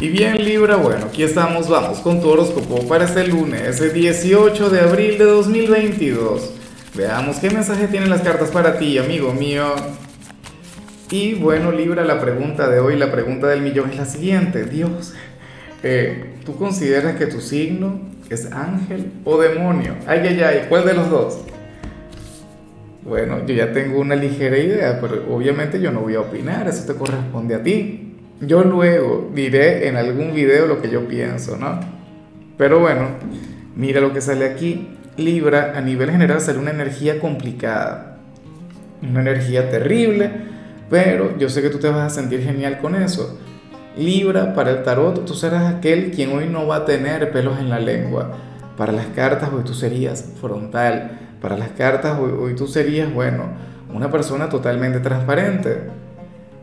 Y bien Libra, bueno, aquí estamos, vamos con tu horóscopo para este lunes, ese 18 de abril de 2022. Veamos qué mensaje tienen las cartas para ti, amigo mío. Y bueno Libra, la pregunta de hoy, la pregunta del millón es la siguiente. Dios, eh, ¿tú consideras que tu signo es ángel o demonio? Ay, ay, ay, ¿cuál de los dos? Bueno, yo ya tengo una ligera idea, pero obviamente yo no voy a opinar, eso te corresponde a ti. Yo luego diré en algún video lo que yo pienso, ¿no? Pero bueno, mira lo que sale aquí. Libra a nivel general sale una energía complicada, una energía terrible, pero yo sé que tú te vas a sentir genial con eso. Libra, para el tarot, tú serás aquel quien hoy no va a tener pelos en la lengua. Para las cartas, hoy tú serías frontal. Para las cartas, hoy, hoy tú serías, bueno, una persona totalmente transparente.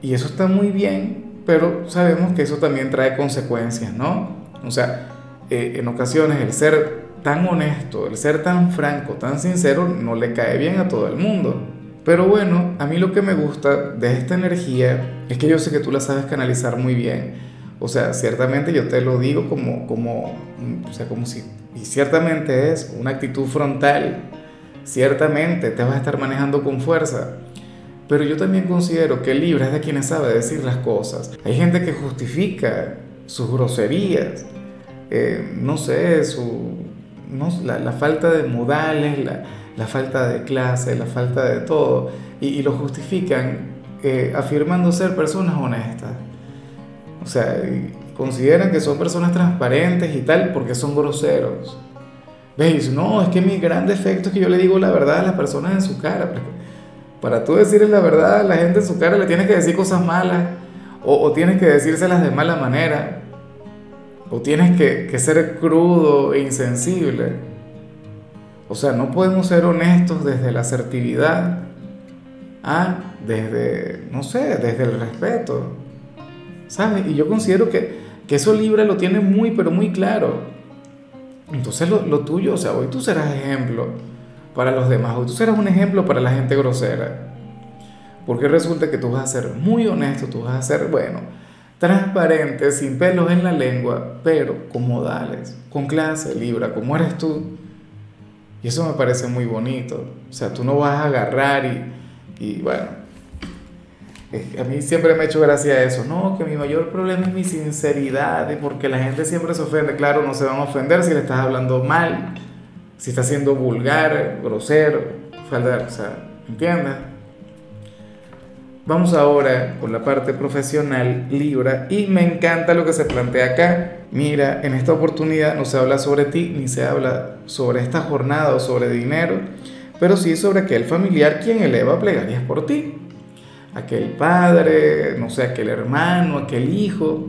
Y eso está muy bien pero sabemos que eso también trae consecuencias, ¿no? O sea, eh, en ocasiones el ser tan honesto, el ser tan franco, tan sincero, no le cae bien a todo el mundo. Pero bueno, a mí lo que me gusta de esta energía es que yo sé que tú la sabes canalizar muy bien. O sea, ciertamente yo te lo digo como, como, o sea, como si, y ciertamente es una actitud frontal. Ciertamente te vas a estar manejando con fuerza. Pero yo también considero que el Libra es de quienes sabe decir las cosas. Hay gente que justifica sus groserías, eh, no sé, su, la, falta de modales, la, falta de clase, la falta de todo, y, lo justifican eh, afirmando ser personas honestas. O sea, consideran que son personas transparentes y tal porque son groseros. ¿Veis? No, es que mi gran defecto es que yo le digo la verdad a las personas en su cara. Para tú decirle la verdad a la gente en su cara, le tienes que decir cosas malas, o, tienes que decírselas de mala manera, o tienes que, que ser crudo e insensible. O sea, no podemos ser honestos desde la asertividad, ah, desde, no sé, desde el respeto. ¿Sabes? Y yo considero que, que eso Libra lo tiene muy, pero muy claro. Entonces lo, lo tuyo, o sea, hoy tú serás ejemplo para los demás. O tú serás un ejemplo para la gente grosera. Porque resulta que tú vas a ser muy honesto, tú vas a ser, bueno, transparente, sin pelos en la lengua, pero con modales, con clase, libra, como eres tú. Y eso me parece muy bonito. O sea, tú no vas a agarrar y, y bueno, a mí siempre me ha hecho gracia eso, no, que mi mayor problema es mi sinceridad porque la gente siempre se ofende, claro, no se van a ofender si le estás hablando mal, si está siendo vulgar, grosero, falta, o sea, ¿entiendes? Vamos ahora con la parte profesional Libra y me encanta lo que se plantea acá. Mira, en esta oportunidad no se habla sobre ti ni se habla sobre esta jornada o sobre dinero, pero sí sobre aquel familiar quien eleva plegarias por ti. Aquel padre, no sé, aquel hermano, aquel hijo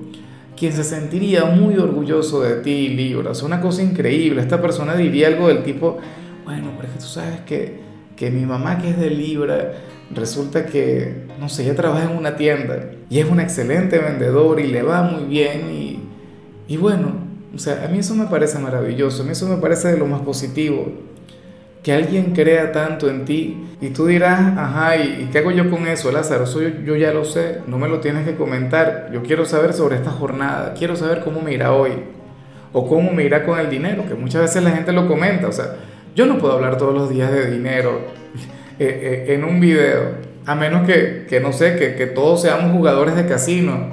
quien se sentiría muy orgulloso de ti, Libra. Es una cosa increíble. Esta persona diría algo del tipo, bueno, pero es que tú sabes que, que mi mamá que es de Libra, resulta que, no sé, ella trabaja en una tienda y es un excelente vendedor y le va muy bien y, y bueno, o sea, a mí eso me parece maravilloso, a mí eso me parece de lo más positivo que alguien crea tanto en ti y tú dirás, ajá, ¿y, qué hago yo con eso, Lázaro? Eso yo, ya lo sé, no me lo tienes que comentar. Yo quiero saber sobre esta jornada, quiero saber cómo me irá hoy o cómo me irá con el dinero, que muchas veces la gente lo comenta. O sea, yo no puedo hablar todos los días de dinero eh, eh, en un video, a menos que, que no sé, que, que todos seamos jugadores de casino,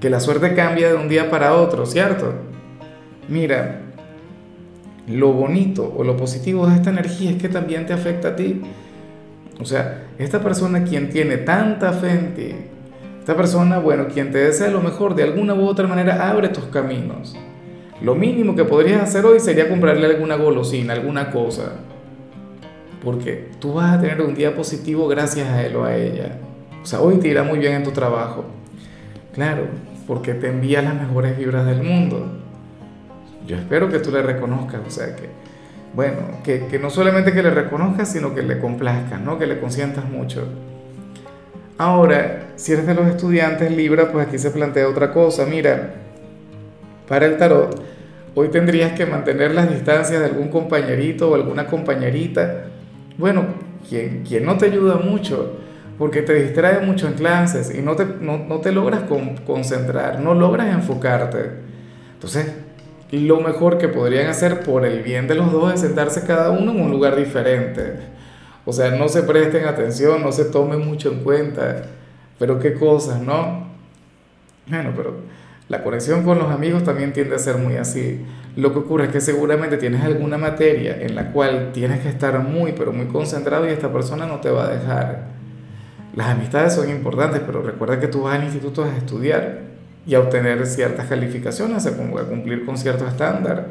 que la suerte cambia de un día para otro, ¿cierto? Mira, lo bonito o lo positivo de esta energía es que también te afecta a ti. O sea, esta persona quien tiene tanta fe en ti, esta persona, bueno, quien te desea lo mejor, de alguna u otra manera abre tus caminos. Lo mínimo que podrías hacer hoy sería comprarle alguna golosina, alguna cosa. Porque tú vas a tener un día positivo gracias a él o a ella. O sea, hoy te irá muy bien en tu trabajo. Claro, porque te envía las mejores vibras del mundo. Yo espero que tú le reconozcas, o sea, que, bueno, que, no solamente que le reconozcas, sino que le complazcas, ¿no? Que le consientas mucho. Ahora, si eres de los estudiantes Libra, pues aquí se plantea otra cosa. Mira, para el tarot, hoy tendrías que mantener las distancias de algún compañerito o alguna compañerita. Bueno, quien, quien no te ayuda mucho, porque te distrae mucho en clases y no te, no, no te logras concentrar, no logras enfocarte. Entonces, lo mejor que podrían hacer por el bien de los dos es sentarse cada uno en un lugar diferente. O sea, no se presten atención, no se tomen mucho en cuenta. Pero qué cosas, ¿no? Bueno, pero la conexión con los amigos también tiende a ser muy así. Lo que ocurre es que seguramente tienes alguna materia en la cual tienes que estar muy, pero muy concentrado y esta persona no te va a dejar. Las amistades son importantes, pero recuerda que tú vas al instituto a estudiar y a obtener ciertas calificaciones, a cumplir con cierto estándar.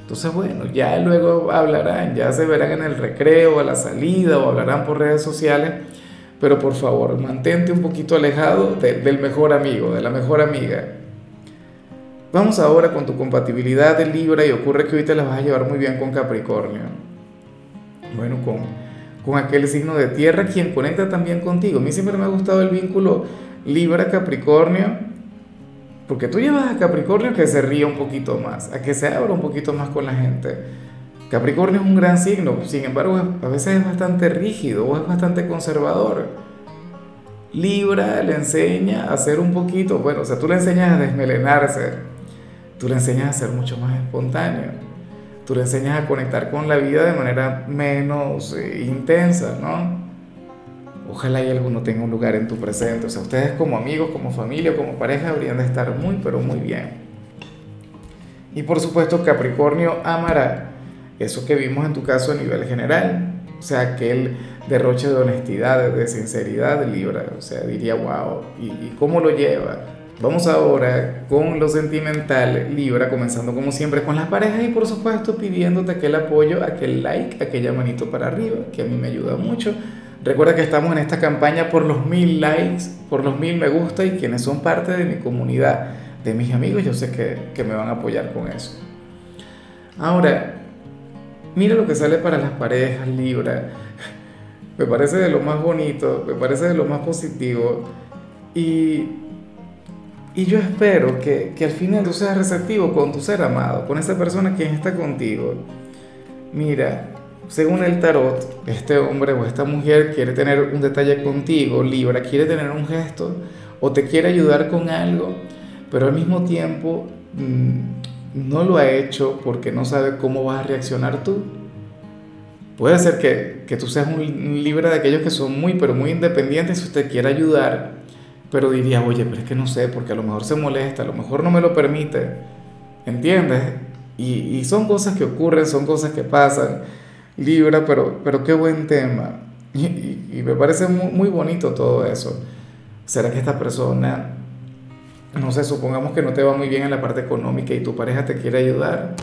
Entonces, bueno, ya luego hablarán, ya se verán en el recreo, a la salida o hablarán por redes sociales, pero por favor, mantente un poquito alejado del mejor amigo, de la mejor amiga. Vamos ahora con tu compatibilidad de Libra y ocurre que hoy te la vas a llevar muy bien con Capricornio. Bueno, con, con aquel signo de tierra, quien conecta también contigo. A mí siempre me ha gustado el vínculo Libra-Capricornio porque tú llevas a Capricornio que se ríe un poquito más, a que se abra un poquito más con la gente. Capricornio es un gran signo, sin embargo a veces es bastante rígido o es bastante conservador. Libra le enseña a ser un poquito, bueno, o sea, tú le enseñas a desmelenarse, tú le enseñas a ser mucho más espontáneo, tú le enseñas a conectar con la vida de manera menos eh, intensa, ¿no? Ojalá y alguno tenga un lugar en tu presente. O sea, ustedes como amigos, como familia, como pareja deberían de estar muy, pero muy bien. Y por supuesto, Capricornio amará eso que vimos en tu caso a nivel general. O sea, aquel derroche de honestidad, de sinceridad, Libra. O sea, diría, wow, ¿y, y cómo lo lleva? Vamos ahora con lo sentimental, Libra, comenzando como siempre con las parejas y por supuesto pidiéndote aquel apoyo, aquel like, aquella manito para arriba, que a mí me ayuda mucho Recuerda que estamos en esta campaña por los mil likes, por los mil me gusta y quienes son parte de mi comunidad, de mis amigos, yo sé que, que me van a apoyar con eso. Ahora, mira lo que sale para las parejas, Libra. Me parece de lo más bonito, me parece de lo más positivo. Y, y yo espero que, que al final tú seas receptivo con tu ser amado, con esa persona que está contigo. Mira, según el tarot, este hombre o esta mujer quiere tener un detalle contigo, Libra, quiere tener un gesto o te quiere ayudar con algo, pero al mismo tiempo mm, no lo ha hecho porque no sabe cómo vas a reaccionar tú. Puede ser que, que tú seas un Libra de aquellos que son muy, pero muy independientes y usted quiere ayudar, pero diría, oye, pero es que no sé, porque a lo mejor se molesta, a lo mejor no me lo permite, ¿entiendes? Y son cosas que ocurren, son cosas que pasan Libra, pero, pero qué buen tema. Y, me parece muy, muy, bonito todo eso. ¿Será que esta persona, no sé, supongamos que no te va muy bien en la parte económica y tu pareja te quiere ayudar,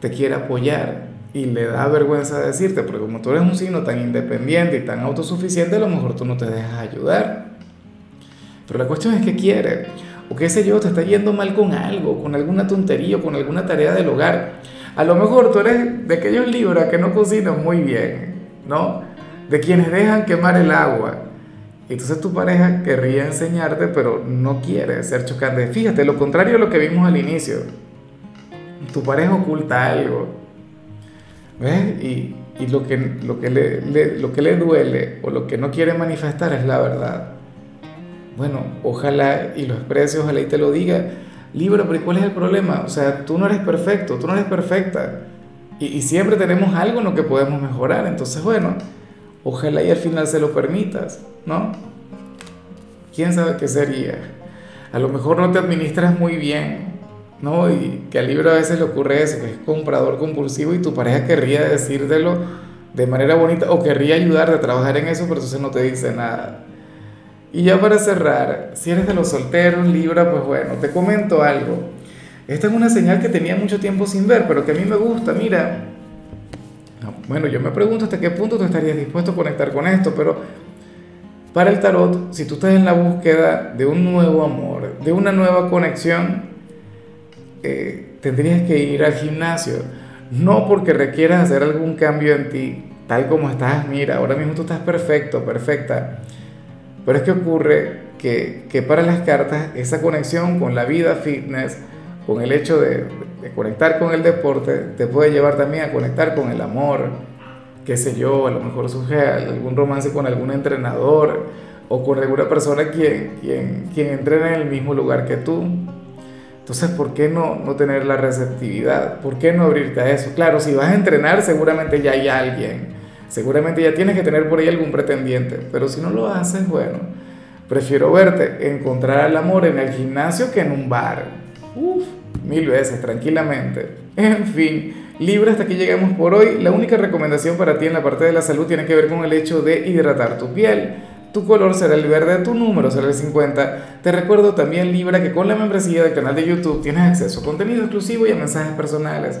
te quiere apoyar y le da vergüenza decirte, porque como tú eres un signo tan independiente y tan autosuficiente, a lo mejor tú no te dejas ayudar. Pero la cuestión es que quiere, o qué sé yo, te está yendo mal con algo, con alguna tontería, con alguna tarea del hogar a lo mejor tú eres de aquellos libros que no cocinan muy bien, ¿no? De quienes dejan quemar el agua. Entonces tu pareja querría enseñarte, pero no quiere ser chocante. Fíjate, lo contrario a lo que vimos al inicio. Tu pareja oculta algo. ¿Ves? Y, y lo, que, lo, que le, lo que le duele o lo que no quiere manifestar es la verdad. Bueno, ojalá y lo exprese, ojalá y te lo diga Libra, pero ¿cuál es el problema? O sea, tú no eres perfecto, tú no eres perfecta. Y, siempre tenemos algo en lo que podemos mejorar. Entonces, bueno, ojalá y al final se lo permitas, ¿no? ¿Quién sabe qué sería? A lo mejor no te administras muy bien, ¿no? Y que al Libra a veces le ocurre eso, que es comprador compulsivo y tu pareja querría decírtelo de manera bonita o querría ayudarte a trabajar en eso, pero entonces no te dice nada. Y ya para cerrar, si eres de los solteros, Libra, pues bueno, te comento algo. Esta es una señal que tenía mucho tiempo sin ver, pero que a mí me gusta. Mira, bueno, yo me pregunto hasta qué punto tú estarías dispuesto a conectar con esto, pero para el tarot, si tú estás en la búsqueda de un nuevo amor, de una nueva conexión, eh, tendrías que ir al gimnasio. No porque requieras hacer algún cambio en ti, tal como estás, mira, ahora mismo tú estás perfecto, perfecta pero es que ocurre que, para las cartas esa conexión con la vida fitness, con el hecho de, conectar con el deporte, te puede llevar también a conectar con el amor, qué sé yo, a lo mejor surge algún romance con algún entrenador o con alguna persona quien, quien, quien entrena en el mismo lugar que tú. Entonces, ¿por qué no, no tener la receptividad? ¿Por qué no abrirte a eso? Claro, si vas a entrenar, seguramente ya hay alguien. Seguramente ya tienes que tener por ahí algún pretendiente. Pero si no lo haces, bueno, prefiero verte encontrar el amor en el gimnasio que en un bar. Uf, mil veces, tranquilamente. En fin, Libra, hasta aquí llegamos por hoy. La única recomendación para ti en la parte de la salud tiene que ver con el hecho de hidratar tu piel. Tu color será el verde, tu número será el 50. Te recuerdo también, Libra, que con la membresía del canal de YouTube tienes acceso a contenido exclusivo y a mensajes personales.